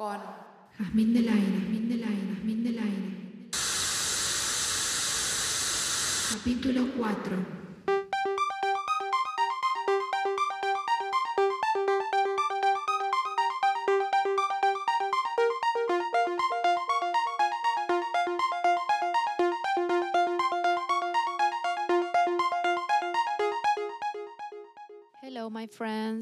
con Jazmín del aire, Jazmín del aire, Jazmín del aire. Capítulo 4.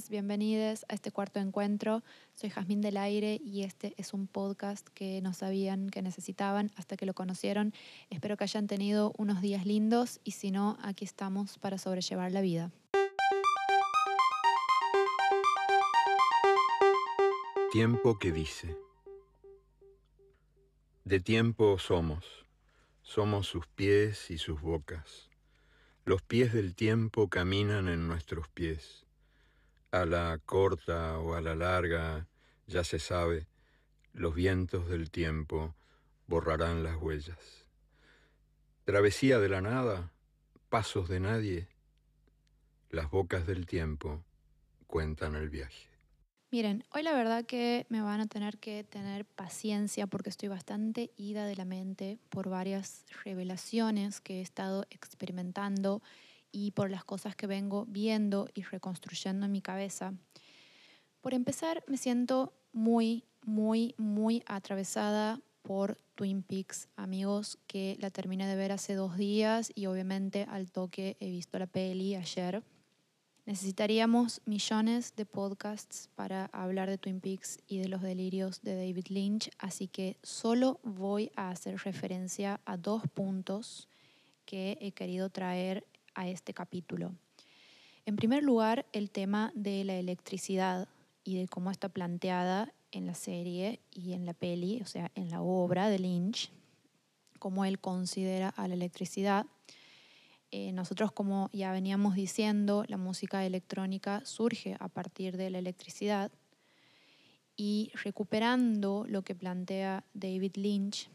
Bienvenidos a este cuarto encuentro. Soy Jazmín del Aire y este es un podcast que no sabían que necesitaban hasta que lo conocieron. Espero que hayan tenido unos días lindos y si no, aquí estamos para sobrellevar la vida. Tiempo que dice. De tiempo somos, somos sus pies y sus bocas. Los pies del tiempo caminan en nuestros pies. A la corta o a la larga, ya se sabe, los vientos del tiempo borrarán las huellas. Travesía de la nada, pasos de nadie, las bocas del tiempo cuentan el viaje. Miren, hoy la verdad que me van a tener que tener paciencia porque estoy bastante ida de la mente por varias revelaciones que he estado experimentando y por las cosas que vengo viendo y reconstruyendo en mi cabeza. Por empezar, me siento muy, muy, muy atravesada por Twin Peaks, amigos, que la terminé de ver hace dos días y obviamente al toque he visto la peli ayer. Necesitaríamos millones de podcasts para hablar de Twin Peaks y de los delirios de David Lynch, así que solo voy a hacer referencia a dos puntos que he querido traer a este capítulo. En primer lugar, el tema de la electricidad y de cómo está planteada en la serie y en la peli, o sea, en la obra de Lynch, cómo él considera a la electricidad eh, nosotros, como ya veníamos diciendo, la música electrónica surge a partir de la electricidad y recuperando lo que plantea David Lynch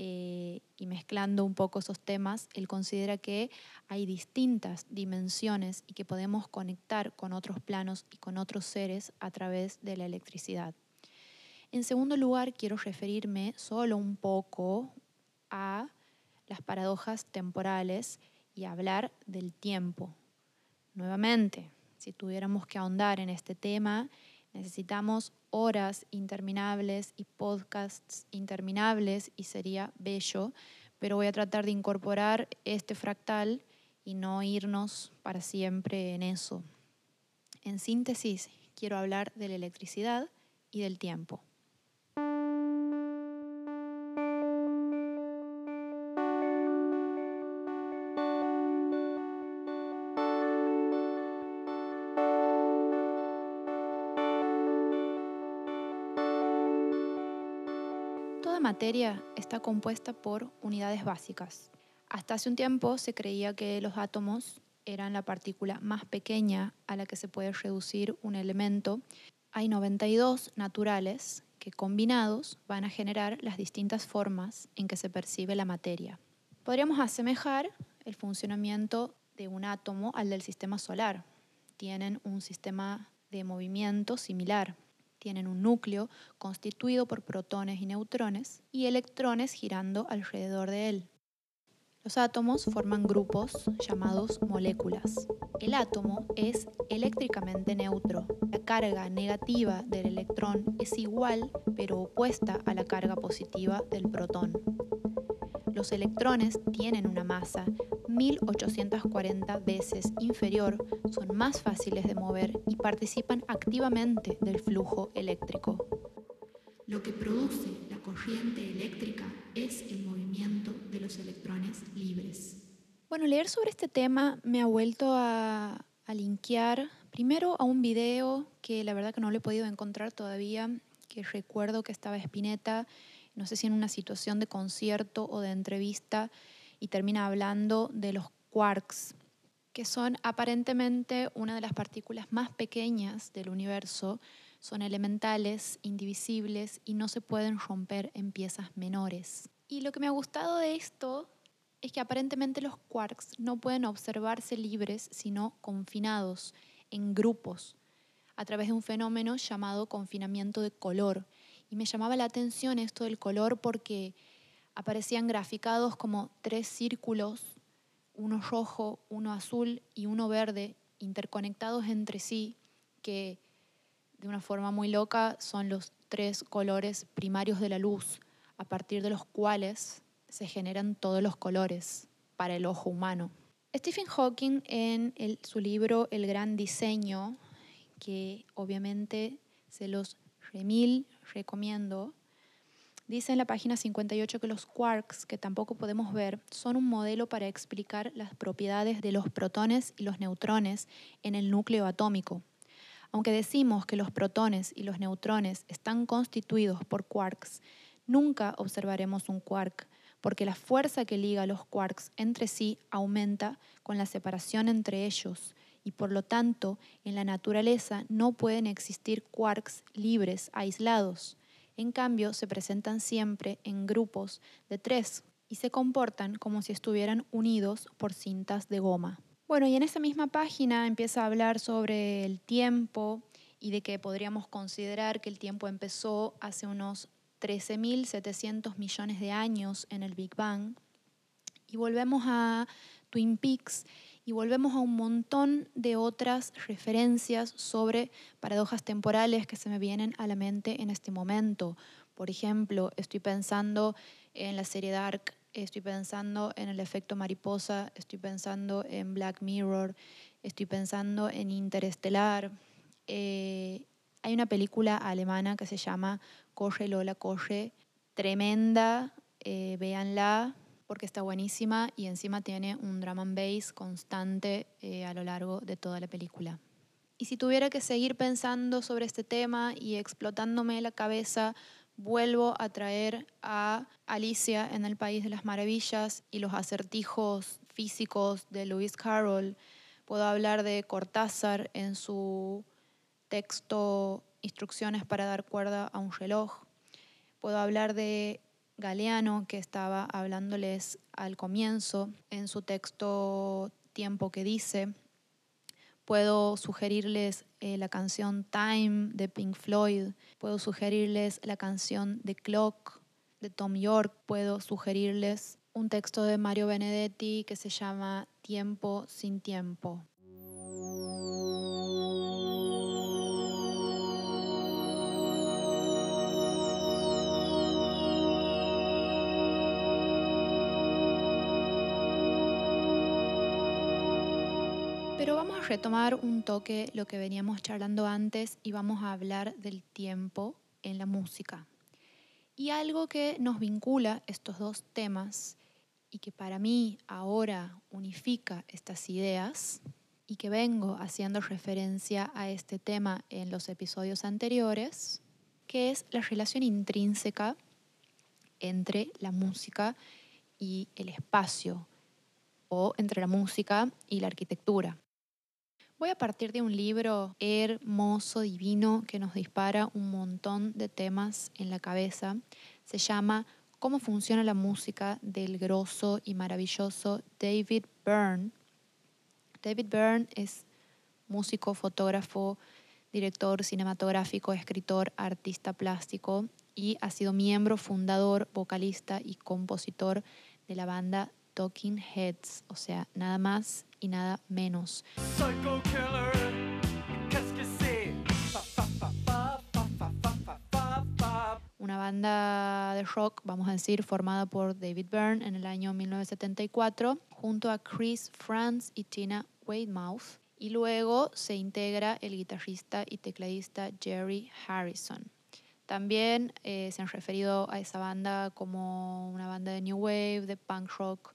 eh, y mezclando un poco esos temas, él considera que hay distintas dimensiones y que podemos conectar con otros planos y con otros seres a través de la electricidad. En segundo lugar, quiero referirme solo un poco a las paradojas temporales y hablar del tiempo. Nuevamente, si tuviéramos que ahondar en este tema, necesitamos horas interminables y podcasts interminables y sería bello, pero voy a tratar de incorporar este fractal y no irnos para siempre en eso. En síntesis, quiero hablar de la electricidad y del tiempo. Materia está compuesta por unidades básicas. Hasta hace un tiempo se creía que los átomos eran la partícula más pequeña a la que se puede reducir un elemento. Hay 92 naturales que combinados van a generar las distintas formas en que se percibe la materia. Podríamos asemejar el funcionamiento de un átomo al del sistema solar. Tienen un sistema de movimiento similar. Tienen un núcleo constituido por protones y neutrones y electrones girando alrededor de él. Los átomos forman grupos llamados moléculas. El átomo es eléctricamente neutro. La carga negativa del electrón es igual pero opuesta a la carga positiva del protón. Los electrones tienen una masa 1840 veces inferior, son más fáciles de mover y participan activamente del flujo eléctrico. Lo que produce la corriente eléctrica es el movimiento de los electrones libres. Bueno, leer sobre este tema me ha vuelto a, a linkear primero a un video que la verdad que no lo he podido encontrar todavía, que recuerdo que estaba Spinetta, no sé si en una situación de concierto o de entrevista, y termina hablando de los quarks, que son aparentemente una de las partículas más pequeñas del universo, son elementales, indivisibles y no se pueden romper en piezas menores. Y lo que me ha gustado de esto es que aparentemente los quarks no pueden observarse libres, sino confinados en grupos a través de un fenómeno llamado confinamiento de color. Y me llamaba la atención esto del color porque aparecían graficados como tres círculos, uno rojo, uno azul y uno verde, interconectados entre sí, que de una forma muy loca son los tres colores primarios de la luz, a partir de los cuales se generan todos los colores para el ojo humano. Stephen Hawking en su libro El gran diseño, que obviamente se los remil recomiendo, dice en la página 58 que los quarks, que tampoco podemos ver, son un modelo para explicar las propiedades de los protones y los neutrones en el núcleo atómico. Aunque decimos que los protones y los neutrones están constituidos por quarks, nunca observaremos un quark, porque la fuerza que liga los quarks entre sí aumenta con la separación entre ellos, y por lo tanto en la naturaleza no pueden existir quarks libres, aislados. En cambio, se presentan siempre en grupos de tres y se comportan como si estuvieran unidos por cintas de goma. Bueno, y en esa misma página empieza a hablar sobre el tiempo y de que podríamos considerar que el tiempo empezó hace unos 13.700 millones de años en el Big Bang. Y volvemos a Twin Peaks y volvemos a un montón de otras referencias sobre paradojas temporales que se me vienen a la mente en este momento. Por ejemplo, estoy pensando en la serie Dark estoy pensando en el efecto mariposa, estoy pensando en Black Mirror, estoy pensando en Interestelar. Eh, hay una película alemana que se llama Corre Lola Corre, tremenda, eh, véanla porque está buenísima y encima tiene un drum and bass constante eh, a lo largo de toda la película. Y si tuviera que seguir pensando sobre este tema y explotándome la cabeza vuelvo a traer a Alicia en el País de las Maravillas y los acertijos físicos de Lewis Carroll. Puedo hablar de Cortázar en su texto Instrucciones para dar cuerda a un reloj. Puedo hablar de Galeano, que estaba hablándoles al comienzo en su texto Tiempo que dice. Puedo sugerirles eh, la canción Time de Pink Floyd. Puedo sugerirles la canción The Clock de Tom York. Puedo sugerirles un texto de Mario Benedetti que se llama Tiempo sin tiempo. Retomar un toque lo que veníamos charlando antes y vamos a hablar del tiempo en la música. Y algo que nos vincula estos dos temas y que para mí ahora unifica estas ideas y que vengo haciendo referencia a este tema en los episodios anteriores, que es la relación intrínseca entre la música y el espacio o entre la música y la arquitectura. Voy a partir de un libro hermoso, divino, que nos dispara un montón de temas en la cabeza. Se llama Cómo funciona la música del grosso y maravilloso David Byrne. David Byrne es músico, fotógrafo, director cinematográfico, escritor, artista plástico y ha sido miembro, fundador, vocalista y compositor de la banda Talking Heads, o sea, nada más y nada menos. Una banda de rock, vamos a decir, formada por David Byrne en el año 1974, junto a Chris Franz y Tina Weymouth. Y luego se integra el guitarrista y tecladista Jerry Harrison. También eh, se han referido a esa banda como una banda de New Wave, de punk rock,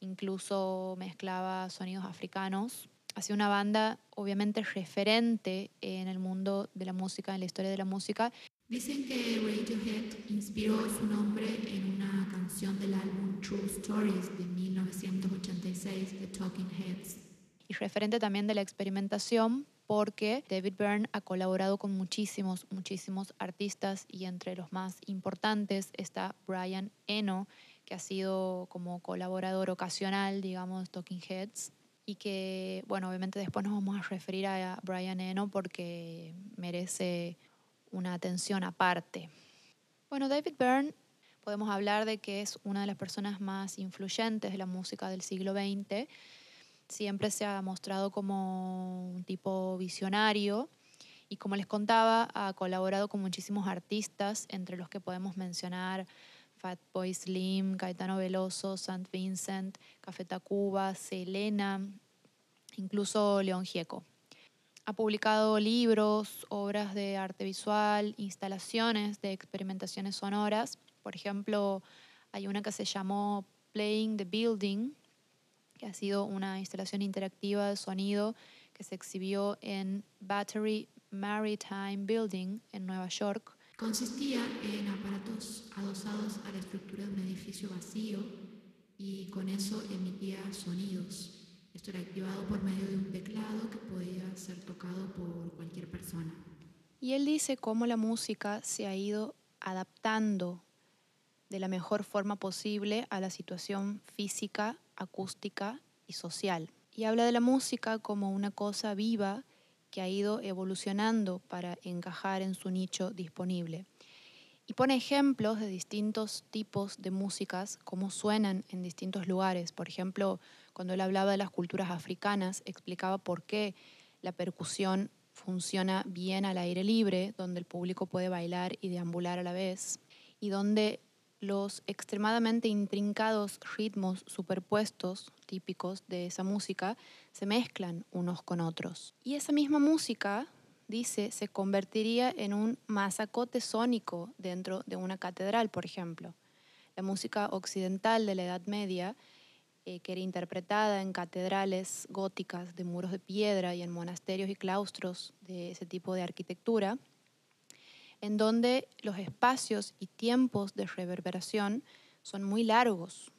incluso mezclaba sonidos africanos. Hacía una banda obviamente referente en el mundo de la música, en la historia de la música. Dicen que Radiohead inspiró su nombre en una canción del álbum True Stories de 1986 de Talking Heads. Y referente también de la experimentación porque David Byrne ha colaborado con muchísimos, muchísimos artistas y entre los más importantes está Brian Eno, que ha sido como colaborador ocasional, digamos, Talking Heads, y que, bueno, obviamente después nos vamos a referir a Brian Eno porque merece una atención aparte. Bueno, David Byrne podemos hablar de que es una de las personas más influyentes de la música del siglo XX. Siempre se ha mostrado como un tipo visionario y como les contaba, ha colaborado con muchísimos artistas, entre los que podemos mencionar Fatboy Slim, Caetano Veloso, St. Vincent, Café Tacuba, Selena, incluso León Gieco. Ha publicado libros, obras de arte visual, instalaciones de experimentaciones sonoras. Por ejemplo, hay una que se llamó Playing the Building, que ha sido una instalación interactiva de sonido que se exhibió en Battery Maritime Building en Nueva York. Consistía en aparatos adosados a la estructura de un edificio vacío y con eso emitía sonidos. Esto era activado por medio de un teclado que podía ser tocado por cualquier persona. Y él dice cómo la música se ha ido adaptando de la mejor forma posible a la situación física, acústica y social. Y habla de la música como una cosa viva que ha ido evolucionando para encajar en su nicho disponible. Y pone ejemplos de distintos tipos de músicas, cómo suenan en distintos lugares. Por ejemplo, cuando él hablaba de las culturas africanas, explicaba por qué la percusión funciona bien al aire libre, donde el público puede bailar y deambular a la vez, y donde los extremadamente intrincados ritmos superpuestos típicos de esa música se mezclan unos con otros. Y esa misma música, dice, se convertiría en un masacote sónico dentro de una catedral, por ejemplo. La música occidental de la Edad Media, eh, que era interpretada en catedrales góticas de muros de piedra y en monasterios y claustros de ese tipo de arquitectura, en donde los espacios y tiempos de reverberación son muy largos.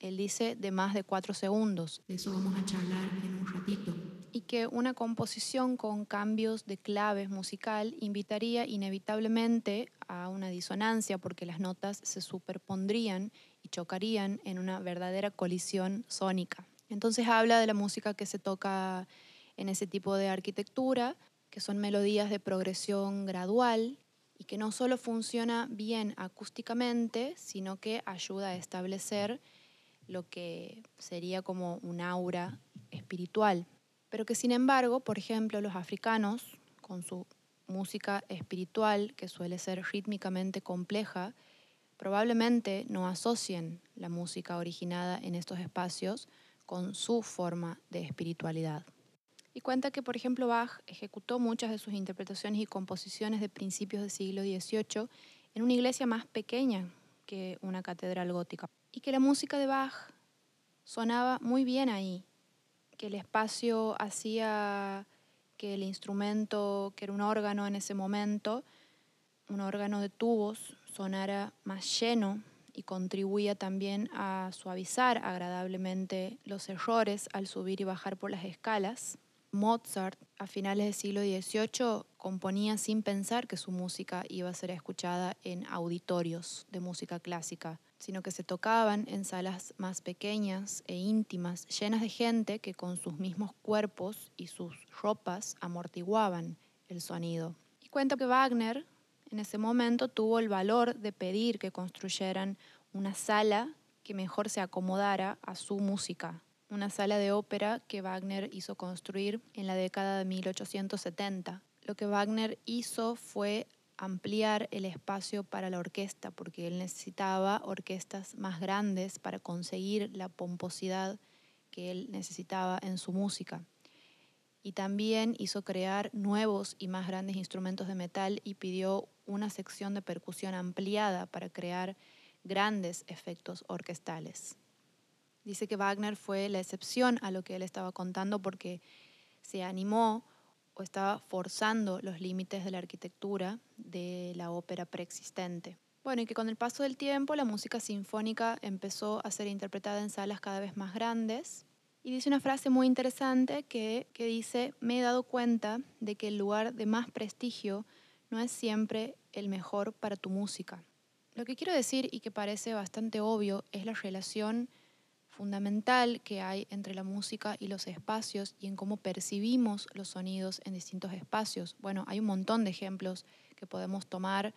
Él dice de más de cuatro segundos. De eso vamos a charlar en un ratito. Y que una composición con cambios de claves musical invitaría inevitablemente a una disonancia porque las notas se superpondrían y chocarían en una verdadera colisión sónica. Entonces habla de la música que se toca en ese tipo de arquitectura, que son melodías de progresión gradual y que no solo funciona bien acústicamente, sino que ayuda a establecer lo que sería como un aura espiritual. Pero que sin embargo, por ejemplo, los africanos, con su música espiritual, que suele ser rítmicamente compleja, probablemente no asocien la música originada en estos espacios con su forma de espiritualidad. Y cuenta que, por ejemplo, Bach ejecutó muchas de sus interpretaciones y composiciones de principios del siglo XVIII en una iglesia más pequeña que una catedral gótica. Y que la música de Bach sonaba muy bien ahí, que el espacio hacía que el instrumento, que era un órgano en ese momento, un órgano de tubos, sonara más lleno y contribuía también a suavizar agradablemente los errores al subir y bajar por las escalas. Mozart a finales del siglo XVIII componía sin pensar que su música iba a ser escuchada en auditorios de música clásica, sino que se tocaban en salas más pequeñas e íntimas, llenas de gente que con sus mismos cuerpos y sus ropas amortiguaban el sonido. Y cuenta que Wagner en ese momento tuvo el valor de pedir que construyeran una sala que mejor se acomodara a su música, una sala de ópera que Wagner hizo construir en la década de 1870. Lo que Wagner hizo fue ampliar el espacio para la orquesta, porque él necesitaba orquestas más grandes para conseguir la pomposidad que él necesitaba en su música. Y también hizo crear nuevos y más grandes instrumentos de metal y pidió una sección de percusión ampliada para crear grandes efectos orquestales. Dice que Wagner fue la excepción a lo que él estaba contando porque se animó o estaba forzando los límites de la arquitectura de la ópera preexistente. Bueno, y que con el paso del tiempo la música sinfónica empezó a ser interpretada en salas cada vez más grandes. Y dice una frase muy interesante que, que dice, me he dado cuenta de que el lugar de más prestigio no es siempre el mejor para tu música. Lo que quiero decir y que parece bastante obvio es la relación fundamental que hay entre la música y los espacios y en cómo percibimos los sonidos en distintos espacios. Bueno, hay un montón de ejemplos que podemos tomar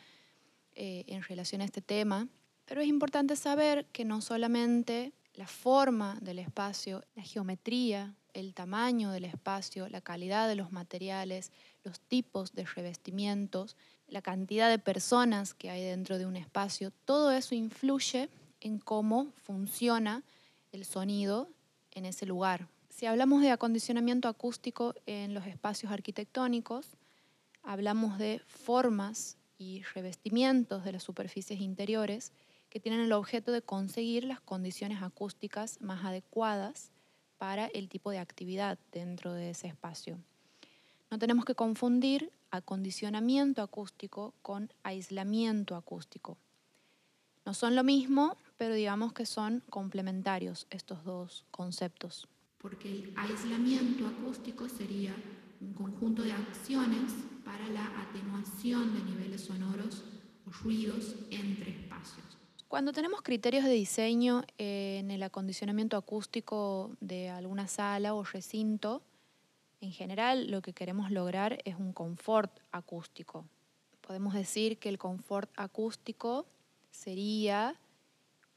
eh, en relación a este tema, pero es importante saber que no solamente la forma del espacio, la geometría, el tamaño del espacio, la calidad de los materiales, los tipos de revestimientos, la cantidad de personas que hay dentro de un espacio, todo eso influye en cómo funciona el sonido en ese lugar. Si hablamos de acondicionamiento acústico en los espacios arquitectónicos, hablamos de formas y revestimientos de las superficies interiores que tienen el objeto de conseguir las condiciones acústicas más adecuadas para el tipo de actividad dentro de ese espacio. No tenemos que confundir acondicionamiento acústico con aislamiento acústico. No son lo mismo, pero digamos que son complementarios estos dos conceptos. Porque el aislamiento acústico sería un conjunto de acciones para la atenuación de niveles sonoros o ruidos entre espacios. Cuando tenemos criterios de diseño en el acondicionamiento acústico de alguna sala o recinto, en general lo que queremos lograr es un confort acústico. Podemos decir que el confort acústico sería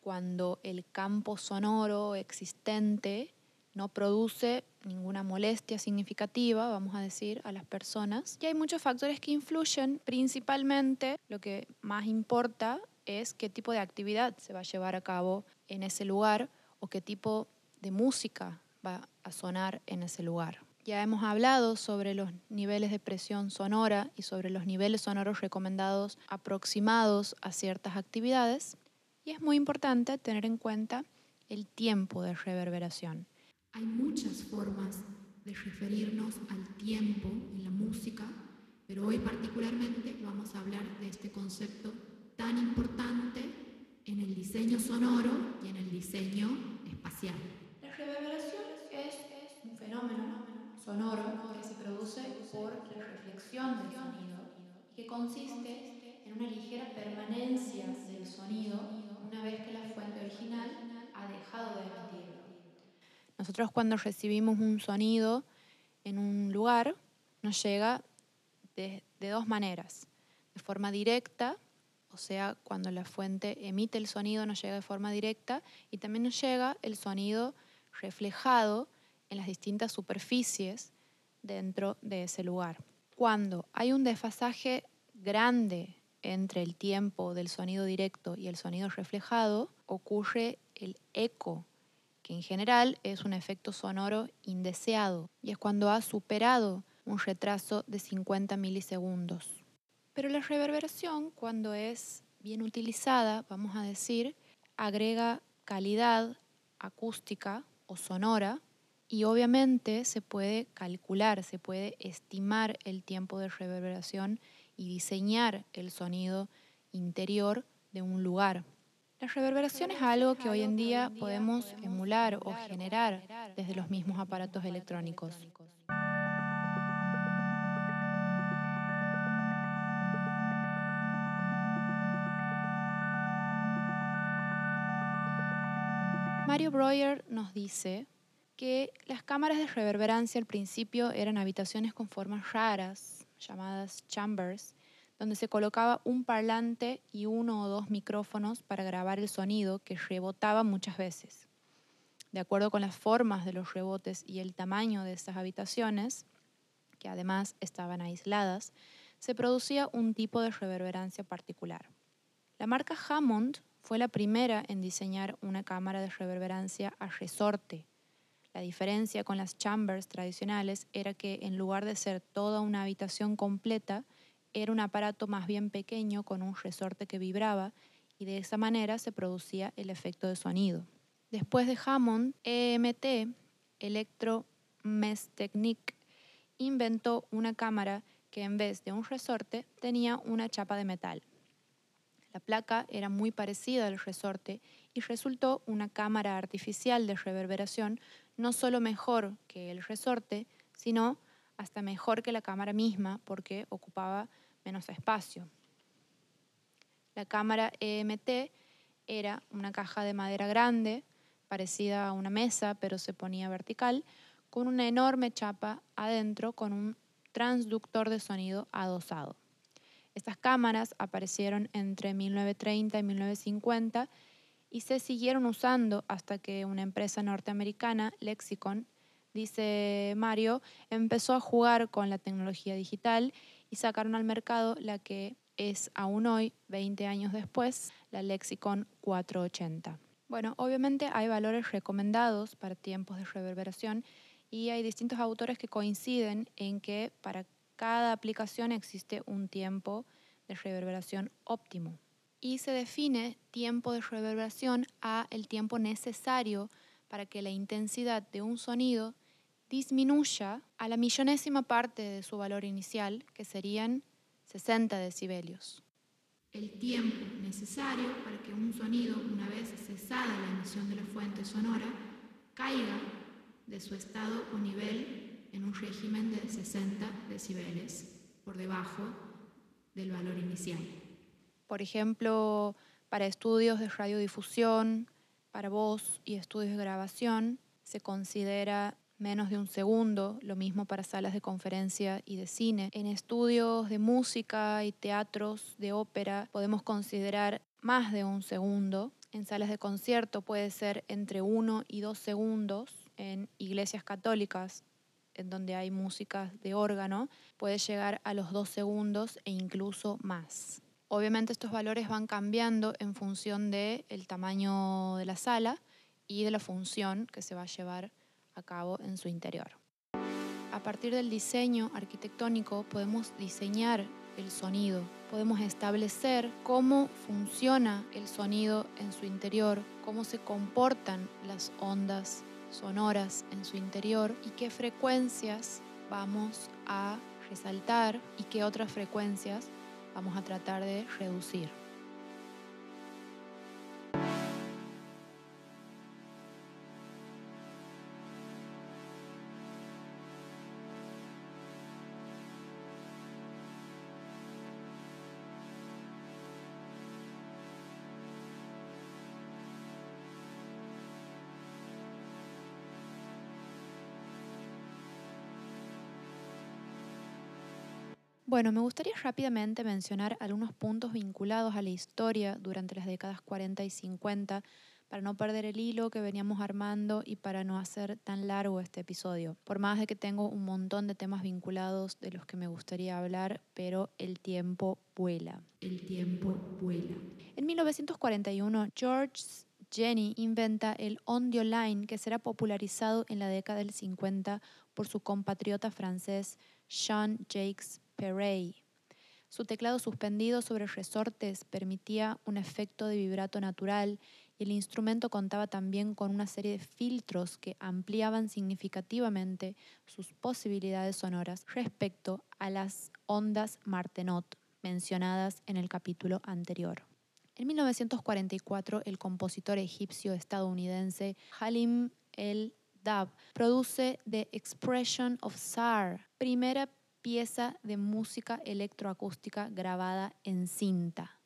cuando el campo sonoro existente no produce ninguna molestia significativa, vamos a decir, a las personas. Y hay muchos factores que influyen, principalmente lo que más importa es qué tipo de actividad se va a llevar a cabo en ese lugar o qué tipo de música va a sonar en ese lugar. Ya hemos hablado sobre los niveles de presión sonora y sobre los niveles sonoros recomendados aproximados a ciertas actividades y es muy importante tener en cuenta el tiempo de reverberación. Hay muchas formas de referirnos al tiempo en la música, pero hoy particularmente vamos a hablar de este concepto tan importante en el diseño sonoro y en el diseño espacial. La reverberación es, un fenómeno sonoro que se produce por la reflexión del sonido y que consiste en una ligera permanencia del sonido una vez que la fuente original ha dejado de emitirlo. Nosotros cuando recibimos un sonido en un lugar, nos llega de, de dos maneras. De forma directa, o sea, cuando la fuente emite el sonido nos llega de forma directa y también nos llega el sonido reflejado en las distintas superficies dentro de ese lugar. Cuando hay un desfasaje grande entre el tiempo del sonido directo y el sonido reflejado, ocurre el eco, que en general es un efecto sonoro indeseado y es cuando ha superado un retraso de 50 milisegundos. Pero la reverberación, cuando es bien utilizada, vamos a decir, agrega calidad acústica o sonora y obviamente se puede calcular, se puede estimar el tiempo de reverberación y diseñar el sonido interior de un lugar. La reverberación es algo que hoy en día podemos emular o generar desde los mismos aparatos electrónicos. Mario Breuer nos dice que las cámaras de reverberancia al principio eran habitaciones con formas raras, llamadas chambers, donde se colocaba un parlante y uno o dos micrófonos para grabar el sonido que rebotaba muchas veces. De acuerdo con las formas de los rebotes y el tamaño de estas habitaciones, que además estaban aisladas, se producía un tipo de reverberancia particular. La marca Hammond fue la primera en diseñar una cámara de reverberancia a resorte, la diferencia con las chambers tradicionales era que en lugar de ser toda una habitación completa, era un aparato más bien pequeño con un resorte que vibraba y de esa manera se producía el efecto de sonido. Después de Hammond, EMT, Electromesstechnik, inventó una cámara que en vez de un resorte tenía una chapa de metal. La placa era muy parecida al resorte y resultó una cámara artificial de reverberación no solo mejor que el resorte, sino hasta mejor que la cámara misma porque ocupaba menos espacio. La cámara EMT era una caja de madera grande, parecida a una mesa, pero se ponía vertical, con una enorme chapa adentro con un transductor de sonido adosado. Estas cámaras aparecieron entre 1930 y 1950 y se siguieron usando hasta que una empresa norteamericana, Lexicon, dice Mario, empezó a jugar con la tecnología digital y sacaron al mercado la que es aún hoy, 20 años después, la Lexicon 480. Bueno, obviamente hay valores recomendados para tiempos de reverberación y hay distintos autores que coinciden en que para cada aplicación existe un tiempo de reverberación óptimo y se define tiempo de reverberación a el tiempo necesario para que la intensidad de un sonido disminuya a la millonésima parte de su valor inicial, que serían 60 decibelios. El tiempo necesario para que un sonido, una vez cesada la emisión de la fuente sonora, caiga de su estado o nivel en un régimen de 60 decibeles por debajo del valor inicial. Por ejemplo, para estudios de radiodifusión, para voz y estudios de grabación, se considera menos de un segundo, lo mismo para salas de conferencia y de cine. En estudios de música y teatros de ópera podemos considerar más de un segundo. En salas de concierto puede ser entre uno y dos segundos. En iglesias católicas, en donde hay música de órgano, puede llegar a los dos segundos e incluso más. Obviamente estos valores van cambiando en función del el tamaño de la sala y de la función que se va a llevar a cabo en su interior. A partir del diseño arquitectónico podemos diseñar el sonido, podemos establecer cómo funciona el sonido en su interior, cómo se comportan las ondas sonoras en su interior y qué frecuencias vamos a resaltar y qué otras frecuencias vamos a tratar de reducir. Bueno, me gustaría rápidamente mencionar algunos puntos vinculados a la historia durante las décadas 40 y 50 para no perder el hilo que veníamos armando y para no hacer tan largo este episodio. Por más de que tengo un montón de temas vinculados de los que me gustaría hablar, pero el tiempo vuela. El tiempo vuela. En 1941, George Jenny inventa el audio line que será popularizado en la década del 50 por su compatriota francés Jean Jacques su teclado suspendido sobre resortes permitía un efecto de vibrato natural y el instrumento contaba también con una serie de filtros que ampliaban significativamente sus posibilidades sonoras respecto a las ondas Martenot mencionadas en el capítulo anterior. En 1944, el compositor egipcio estadounidense Halim El Dab produce The Expression of Sar, primera pieza de música electroacústica grabada en cinta.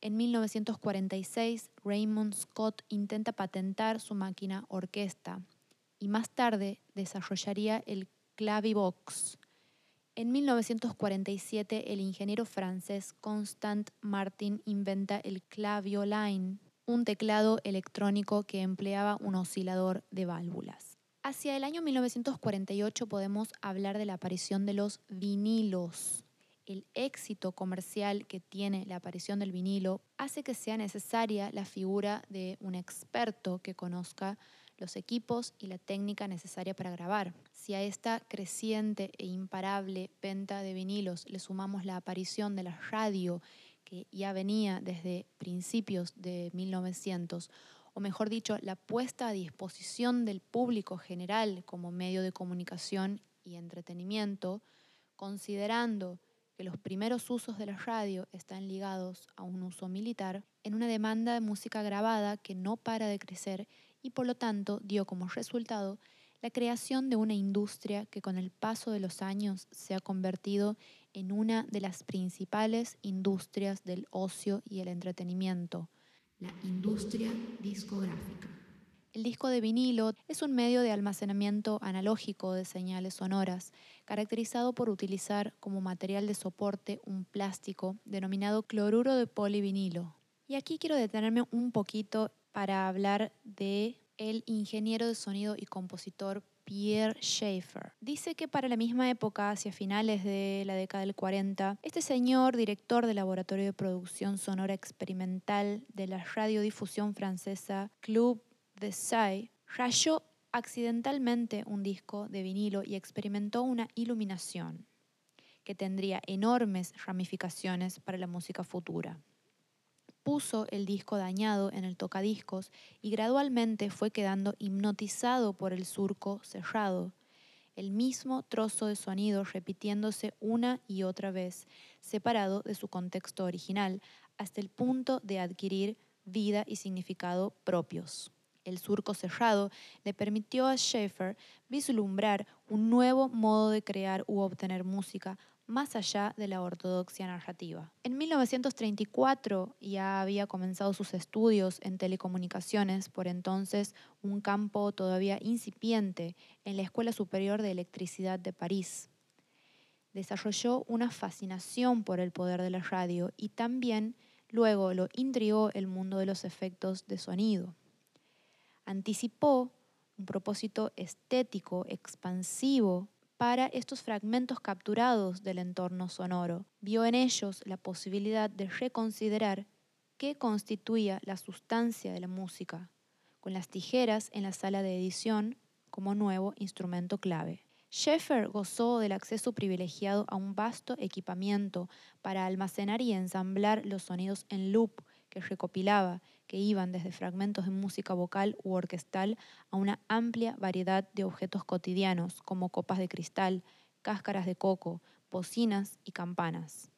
En 1946, Raymond Scott intenta patentar su máquina orquesta y más tarde desarrollaría el clavivox. En 1947, el ingeniero francés Constant Martin inventa el clavioline, un teclado electrónico que empleaba un oscilador de válvulas. Hacia el año 1948 podemos hablar de la aparición de los vinilos. El éxito comercial que tiene la aparición del vinilo hace que sea necesaria la figura de un experto que conozca los equipos y la técnica necesaria para grabar. Si a esta creciente e imparable venta de vinilos le sumamos la aparición de la radio, que ya venía desde principios de 1900, o mejor dicho, la puesta a disposición del público general como medio de comunicación y entretenimiento, considerando que los primeros usos de la radio están ligados a un uso militar, en una demanda de música grabada que no para de crecer y por lo tanto dio como resultado la creación de una industria que con el paso de los años se ha convertido en una de las principales industrias del ocio y el entretenimiento, la industria discográfica. El disco de vinilo es un medio de almacenamiento analógico de señales sonoras, caracterizado por utilizar como material de soporte un plástico denominado cloruro de polivinilo. Y aquí quiero detenerme un poquito para hablar de el ingeniero de sonido y compositor Pierre Schaeffer. Dice que para la misma época, hacia finales de la década del 40, este señor, director del laboratorio de producción sonora experimental de la radiodifusión francesa Club de Say, rayó accidentalmente un disco de vinilo y experimentó una iluminación que tendría enormes ramificaciones para la música futura puso el disco dañado en el tocadiscos y gradualmente fue quedando hipnotizado por el surco cerrado, el mismo trozo de sonido repitiéndose una y otra vez, separado de su contexto original, hasta el punto de adquirir vida y significado propios. El surco cerrado le permitió a Schaeffer vislumbrar un nuevo modo de crear u obtener música más allá de la ortodoxia narrativa. En 1934 ya había comenzado sus estudios en telecomunicaciones, por entonces un campo todavía incipiente en la Escuela Superior de Electricidad de París. Desarrolló una fascinación por el poder de la radio y también luego lo intrigó el mundo de los efectos de sonido. Anticipó un propósito estético expansivo para estos fragmentos capturados del entorno sonoro. Vio en ellos la posibilidad de reconsiderar qué constituía la sustancia de la música, con las tijeras en la sala de edición como nuevo instrumento clave. Schaeffer gozó del acceso privilegiado a un vasto equipamiento para almacenar y ensamblar los sonidos en loop que recopilaba que iban desde fragmentos de música vocal u orquestal a una amplia variedad de objetos cotidianos como copas de cristal, cáscaras de coco, bocinas y campanas.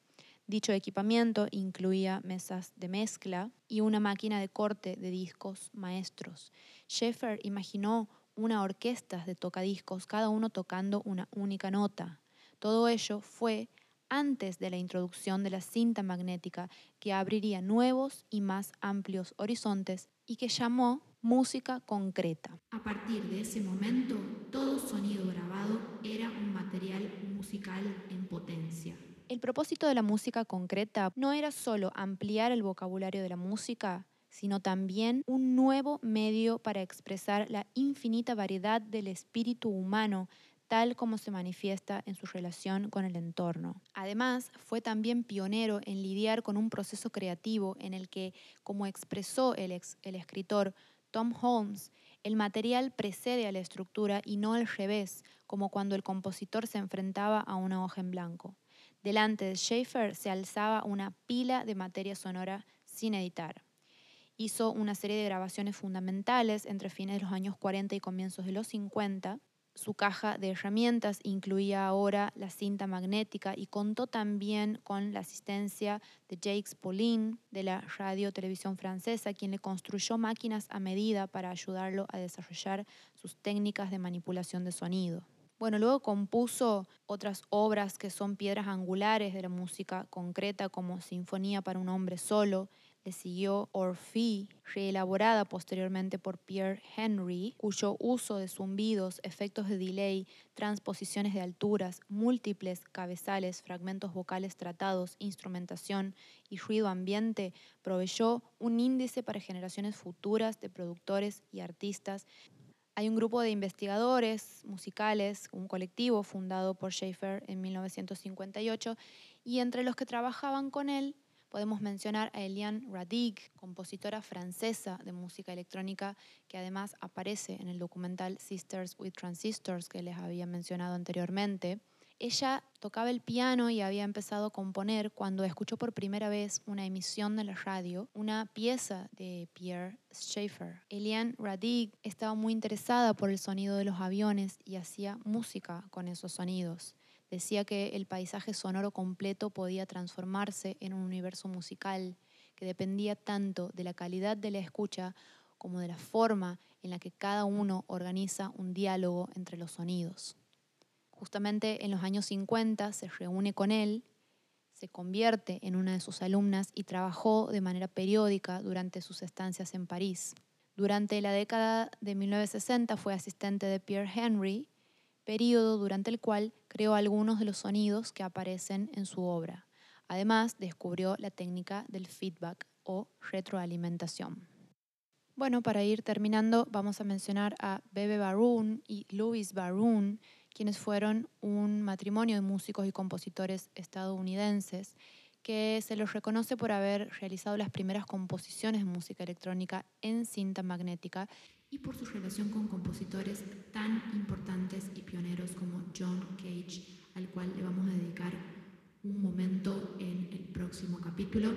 Dicho equipamiento incluía mesas de mezcla y una máquina de corte de discos maestros. Schaeffer imaginó una orquesta de tocadiscos, cada uno tocando una única nota. Todo ello fue antes de la introducción de la cinta magnética que abriría nuevos y más amplios horizontes y que llamó música concreta. A partir de ese momento, todo sonido grabado era un material musical en potencia. El propósito de la música concreta no era solo ampliar el vocabulario de la música, sino también un nuevo medio para expresar la infinita variedad del espíritu humano tal como se manifiesta en su relación con el entorno. Además, fue también pionero en lidiar con un proceso creativo en el que, como expresó el, escritor Tom Holmes, el material precede a la estructura y no al revés, como cuando el compositor se enfrentaba a una hoja en blanco. Delante de Schaeffer se alzaba una pila de materia sonora sin editar. Hizo una serie de grabaciones fundamentales entre fines de los años 40 y comienzos de los 50, su caja de herramientas incluía ahora la cinta magnética y contó también con la asistencia de Jacques Paulin de la radio televisión francesa, quien le construyó máquinas a medida para ayudarlo a desarrollar sus técnicas de manipulación de sonido. Bueno, luego compuso otras obras que son piedras angulares de la música concreta, como Sinfonía para un hombre solo, le siguió Orphée, reelaborada posteriormente por Pierre Henry, cuyo uso de zumbidos, efectos de delay, transposiciones de alturas, múltiples cabezales, fragmentos vocales tratados, instrumentación y ruido ambiente proveyó un índice para generaciones futuras de productores y artistas. Hay un grupo de investigadores musicales, un colectivo fundado por Schaeffer en 1958, y entre los que trabajaban con él Podemos mencionar a Eliane Radig, compositora francesa de música electrónica, que además aparece en el documental Sisters with Transistors que les había mencionado anteriormente. Ella tocaba el piano y había empezado a componer cuando escuchó por primera vez una emisión de la radio, una pieza de Pierre Schaeffer. Eliane Radig estaba muy interesada por el sonido de los aviones y hacía música con esos sonidos. Decía que el paisaje sonoro completo podía transformarse en un universo musical que dependía tanto de la calidad de la escucha como de la forma en la que cada uno organiza un diálogo entre los sonidos. Justamente en los años 50 se reúne con él, se convierte en una de sus alumnas y trabajó de manera periódica durante sus estancias en París. Durante la década de 1960 fue asistente de Pierre Henry, periodo durante el cual creó algunos de los sonidos que aparecen en su obra. Además, descubrió la técnica del feedback o retroalimentación. Bueno, para ir terminando, vamos a mencionar a Bebe Baroun y Louis Baroun, quienes fueron un matrimonio de músicos y compositores estadounidenses que se los reconoce por haber realizado las primeras composiciones de música electrónica en cinta magnética y por su relación con compositores tan importantes y pioneros como John Cage, al cual le vamos a dedicar un momento en el próximo capítulo.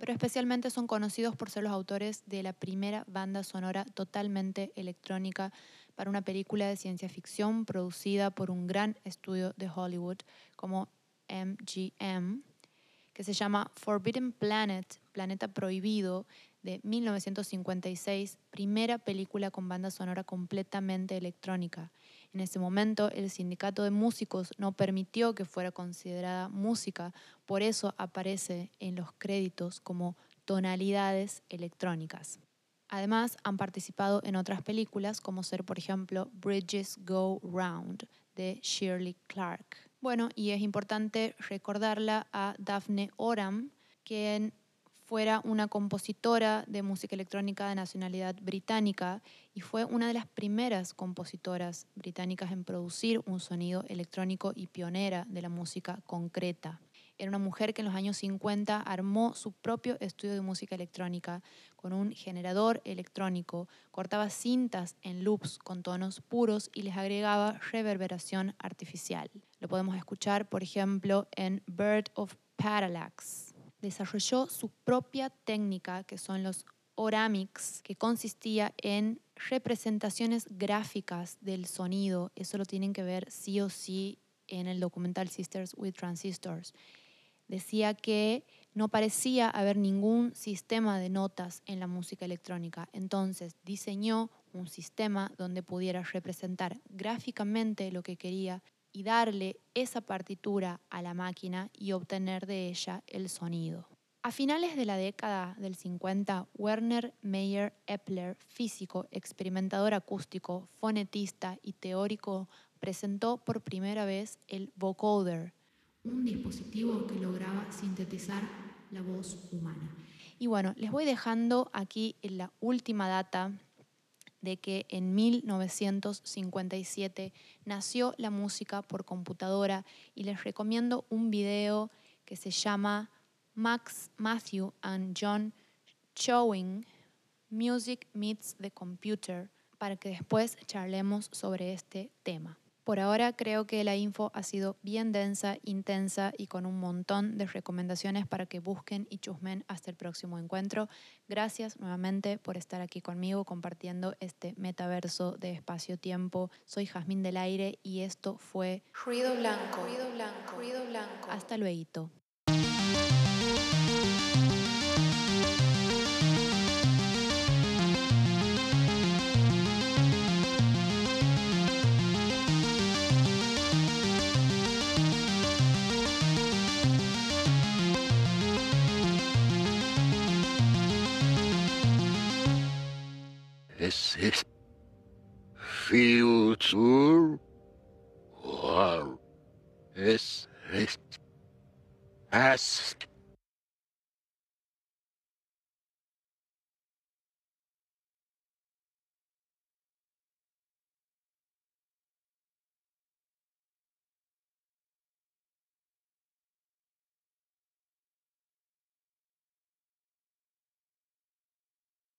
Pero especialmente son conocidos por ser los autores de la primera banda sonora totalmente electrónica para una película de ciencia ficción producida por un gran estudio de Hollywood como MGM, que se llama Forbidden Planet, Planeta Prohibido, de 1956, primera película con banda sonora completamente electrónica. En ese momento, el sindicato de músicos no permitió que fuera considerada música, por eso aparece en los créditos como tonalidades electrónicas. Además, han participado en otras películas, como ser, por ejemplo, Bridges Go Round, de Shirley Clark. Bueno, y es importante recordarla a Daphne Oram, quien fuera una compositora de música electrónica de nacionalidad británica y fue una de las primeras compositoras británicas en producir un sonido electrónico y pionera de la música concreta. Era una mujer que en los años 50 armó su propio estudio de música electrónica con un generador electrónico, cortaba cintas en loops con tonos puros y les agregaba reverberación artificial. Lo podemos escuchar, por ejemplo, en Bird of Parallax. Desarrolló su propia técnica, que son los oramics, que consistía en representaciones gráficas del sonido. Eso lo tienen que ver sí o sí en el documental Sisters with Transistors decía que no parecía haber ningún sistema de notas en la música electrónica. Entonces diseñó un sistema donde pudiera representar gráficamente lo que quería y darle esa partitura a la máquina y obtener de ella el sonido. A finales de la década del 50, Werner Meyer Epler, físico, experimentador acústico, fonetista y teórico, presentó por primera vez el vocoder, un dispositivo que lograba sintetizar la voz humana. Y bueno, les voy dejando aquí la última data de que en 1957 nació la música por computadora y les recomiendo un video que se llama Max Matthew and John Showing Music Meets the Computer para que después charlemos sobre este tema. Por ahora creo que la info ha sido bien densa, intensa y con un montón de recomendaciones para que busquen y chusmen hasta el próximo encuentro. Gracias nuevamente por estar aquí conmigo compartiendo este metaverso de espacio-tiempo. Soy Jazmín del Aire y esto fue Ruido Blanco. Ruido Blanco. Ruido Blanco. Hasta luego. Genesis. Future. War. Is. Past.